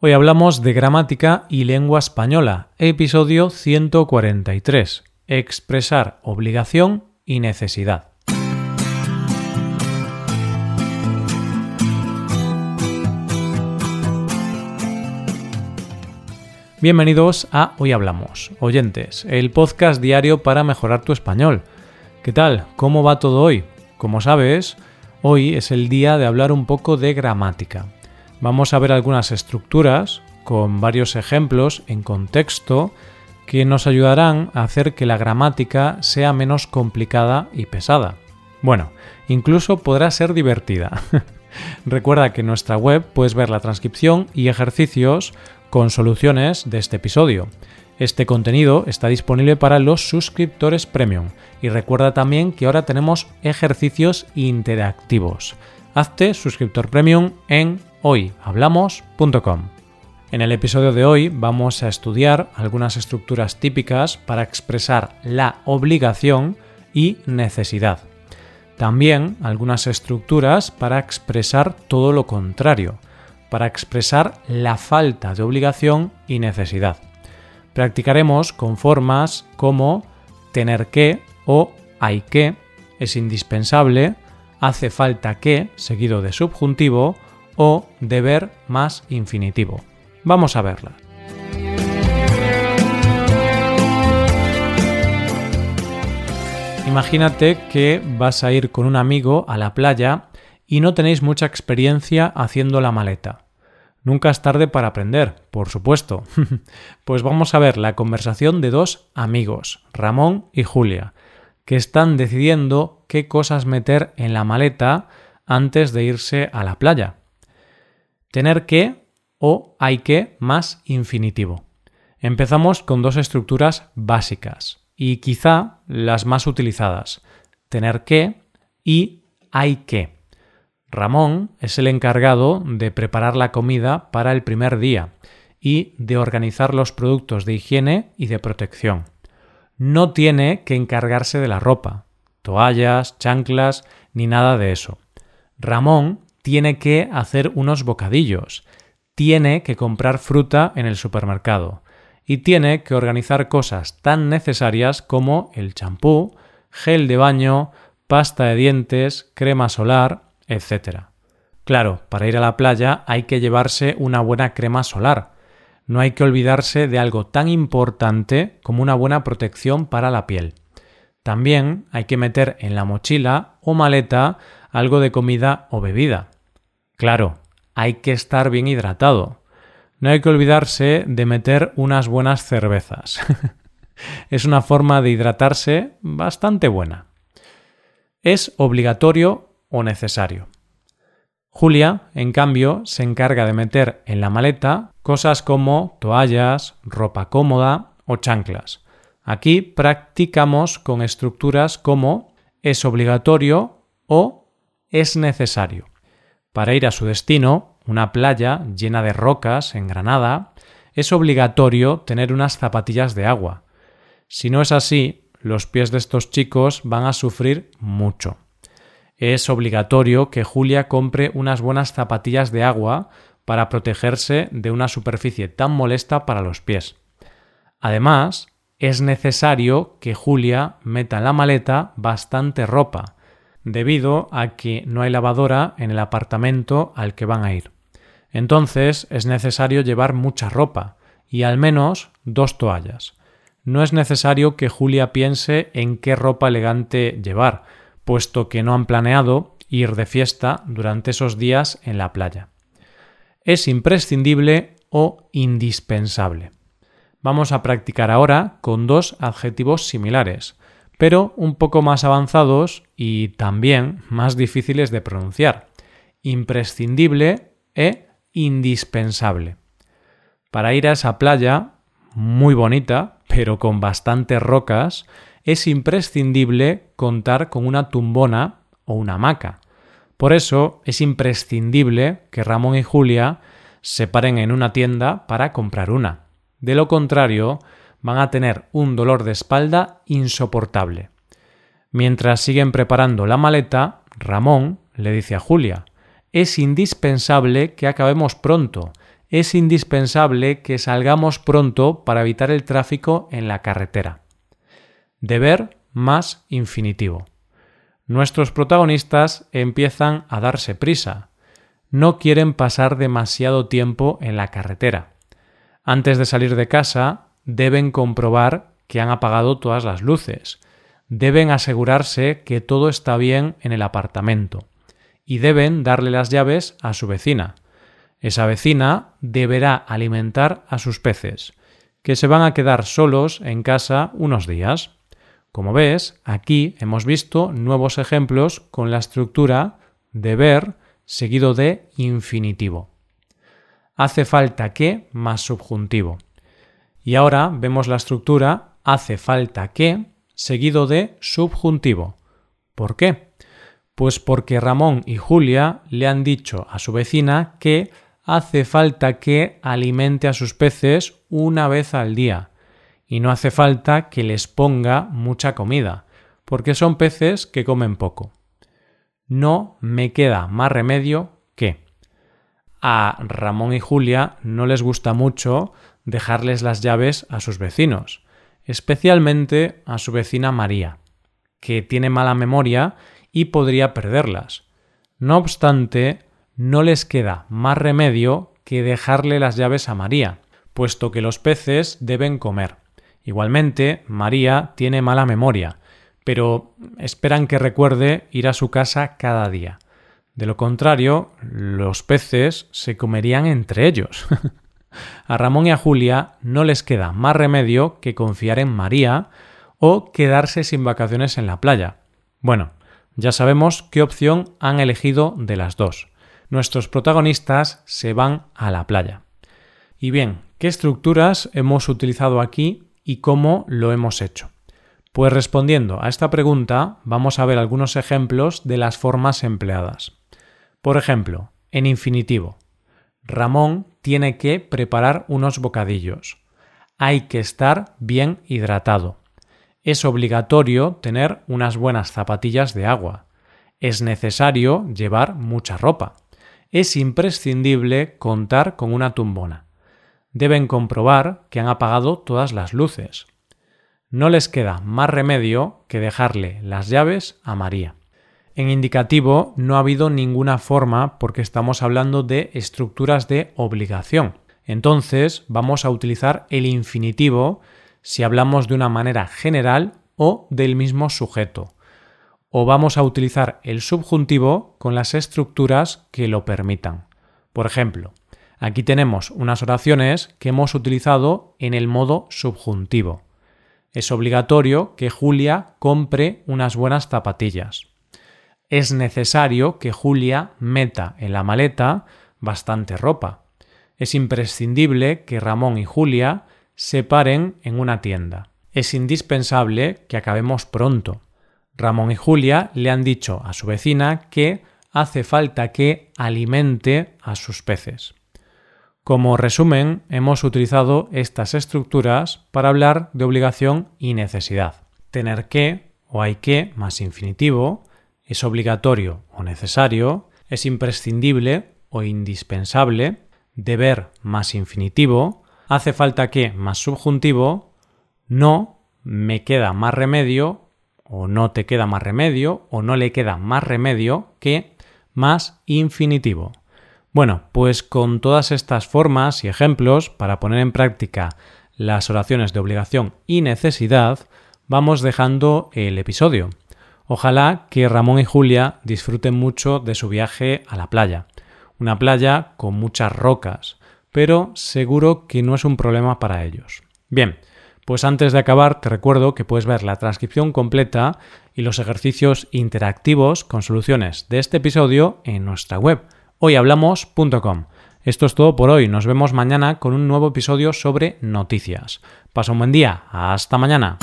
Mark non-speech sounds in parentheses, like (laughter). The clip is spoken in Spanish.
Hoy hablamos de gramática y lengua española, episodio 143. Expresar obligación y necesidad. Bienvenidos a Hoy Hablamos, oyentes, el podcast diario para mejorar tu español. ¿Qué tal? ¿Cómo va todo hoy? Como sabes, hoy es el día de hablar un poco de gramática. Vamos a ver algunas estructuras con varios ejemplos en contexto que nos ayudarán a hacer que la gramática sea menos complicada y pesada. Bueno, incluso podrá ser divertida. (laughs) Recuerda que en nuestra web puedes ver la transcripción y ejercicios con soluciones de este episodio. Este contenido está disponible para los suscriptores premium y recuerda también que ahora tenemos ejercicios interactivos. Hazte suscriptor premium en hoyhablamos.com. En el episodio de hoy vamos a estudiar algunas estructuras típicas para expresar la obligación y necesidad. También algunas estructuras para expresar todo lo contrario, para expresar la falta de obligación y necesidad. Practicaremos con formas como tener que o hay que, es indispensable, hace falta que, seguido de subjuntivo, o deber más infinitivo. Vamos a verla. Imagínate que vas a ir con un amigo a la playa y no tenéis mucha experiencia haciendo la maleta. Nunca es tarde para aprender, por supuesto. (laughs) pues vamos a ver la conversación de dos amigos, Ramón y Julia, que están decidiendo qué cosas meter en la maleta antes de irse a la playa. Tener que o hay que más infinitivo. Empezamos con dos estructuras básicas y quizá las más utilizadas. Tener que y hay que. Ramón es el encargado de preparar la comida para el primer día y de organizar los productos de higiene y de protección. No tiene que encargarse de la ropa, toallas, chanclas, ni nada de eso. Ramón tiene que hacer unos bocadillos, tiene que comprar fruta en el supermercado y tiene que organizar cosas tan necesarias como el champú, gel de baño, pasta de dientes, crema solar, etc. Claro, para ir a la playa hay que llevarse una buena crema solar. No hay que olvidarse de algo tan importante como una buena protección para la piel. También hay que meter en la mochila o maleta algo de comida o bebida. Claro, hay que estar bien hidratado. No hay que olvidarse de meter unas buenas cervezas. (laughs) es una forma de hidratarse bastante buena. Es obligatorio o necesario. Julia, en cambio, se encarga de meter en la maleta cosas como toallas, ropa cómoda o chanclas. Aquí practicamos con estructuras como es obligatorio o es necesario. Para ir a su destino, una playa llena de rocas en Granada, es obligatorio tener unas zapatillas de agua. Si no es así, los pies de estos chicos van a sufrir mucho es obligatorio que Julia compre unas buenas zapatillas de agua para protegerse de una superficie tan molesta para los pies. Además, es necesario que Julia meta en la maleta bastante ropa, debido a que no hay lavadora en el apartamento al que van a ir. Entonces es necesario llevar mucha ropa y al menos dos toallas. No es necesario que Julia piense en qué ropa elegante llevar, puesto que no han planeado ir de fiesta durante esos días en la playa. Es imprescindible o indispensable. Vamos a practicar ahora con dos adjetivos similares, pero un poco más avanzados y también más difíciles de pronunciar. Imprescindible e indispensable. Para ir a esa playa, muy bonita, pero con bastantes rocas, es imprescindible contar con una tumbona o una hamaca. Por eso es imprescindible que Ramón y Julia se paren en una tienda para comprar una. De lo contrario, van a tener un dolor de espalda insoportable. Mientras siguen preparando la maleta, Ramón le dice a Julia Es indispensable que acabemos pronto. es indispensable que salgamos pronto para evitar el tráfico en la carretera. Deber más infinitivo. Nuestros protagonistas empiezan a darse prisa. No quieren pasar demasiado tiempo en la carretera. Antes de salir de casa, deben comprobar que han apagado todas las luces. Deben asegurarse que todo está bien en el apartamento. Y deben darle las llaves a su vecina. Esa vecina deberá alimentar a sus peces, que se van a quedar solos en casa unos días. Como ves, aquí hemos visto nuevos ejemplos con la estructura deber seguido de infinitivo. Hace falta que más subjuntivo. Y ahora vemos la estructura hace falta que seguido de subjuntivo. ¿Por qué? Pues porque Ramón y Julia le han dicho a su vecina que hace falta que alimente a sus peces una vez al día y no hace falta que les ponga mucha comida, porque son peces que comen poco. No me queda más remedio que. A Ramón y Julia no les gusta mucho dejarles las llaves a sus vecinos, especialmente a su vecina María, que tiene mala memoria y podría perderlas. No obstante, no les queda más remedio que dejarle las llaves a María, puesto que los peces deben comer. Igualmente, María tiene mala memoria, pero esperan que recuerde ir a su casa cada día. De lo contrario, los peces se comerían entre ellos. (laughs) a Ramón y a Julia no les queda más remedio que confiar en María o quedarse sin vacaciones en la playa. Bueno, ya sabemos qué opción han elegido de las dos nuestros protagonistas se van a la playa. Y bien, ¿qué estructuras hemos utilizado aquí y cómo lo hemos hecho? Pues respondiendo a esta pregunta vamos a ver algunos ejemplos de las formas empleadas. Por ejemplo, en infinitivo. Ramón tiene que preparar unos bocadillos. Hay que estar bien hidratado. Es obligatorio tener unas buenas zapatillas de agua. Es necesario llevar mucha ropa es imprescindible contar con una tumbona. Deben comprobar que han apagado todas las luces. No les queda más remedio que dejarle las llaves a María. En indicativo no ha habido ninguna forma porque estamos hablando de estructuras de obligación. Entonces vamos a utilizar el infinitivo si hablamos de una manera general o del mismo sujeto o vamos a utilizar el subjuntivo con las estructuras que lo permitan. Por ejemplo, aquí tenemos unas oraciones que hemos utilizado en el modo subjuntivo. Es obligatorio que Julia compre unas buenas zapatillas. Es necesario que Julia meta en la maleta bastante ropa. Es imprescindible que Ramón y Julia se paren en una tienda. Es indispensable que acabemos pronto. Ramón y Julia le han dicho a su vecina que hace falta que alimente a sus peces. Como resumen, hemos utilizado estas estructuras para hablar de obligación y necesidad. Tener que o hay que más infinitivo, es obligatorio o necesario, es imprescindible o indispensable, deber más infinitivo, hace falta que más subjuntivo, no, me queda más remedio o no te queda más remedio o no le queda más remedio que más infinitivo. Bueno, pues con todas estas formas y ejemplos para poner en práctica las oraciones de obligación y necesidad, vamos dejando el episodio. Ojalá que Ramón y Julia disfruten mucho de su viaje a la playa. Una playa con muchas rocas, pero seguro que no es un problema para ellos. Bien, pues antes de acabar te recuerdo que puedes ver la transcripción completa y los ejercicios interactivos con soluciones de este episodio en nuestra web hoyhablamos.com. Esto es todo por hoy, nos vemos mañana con un nuevo episodio sobre noticias. Pasa un buen día, hasta mañana.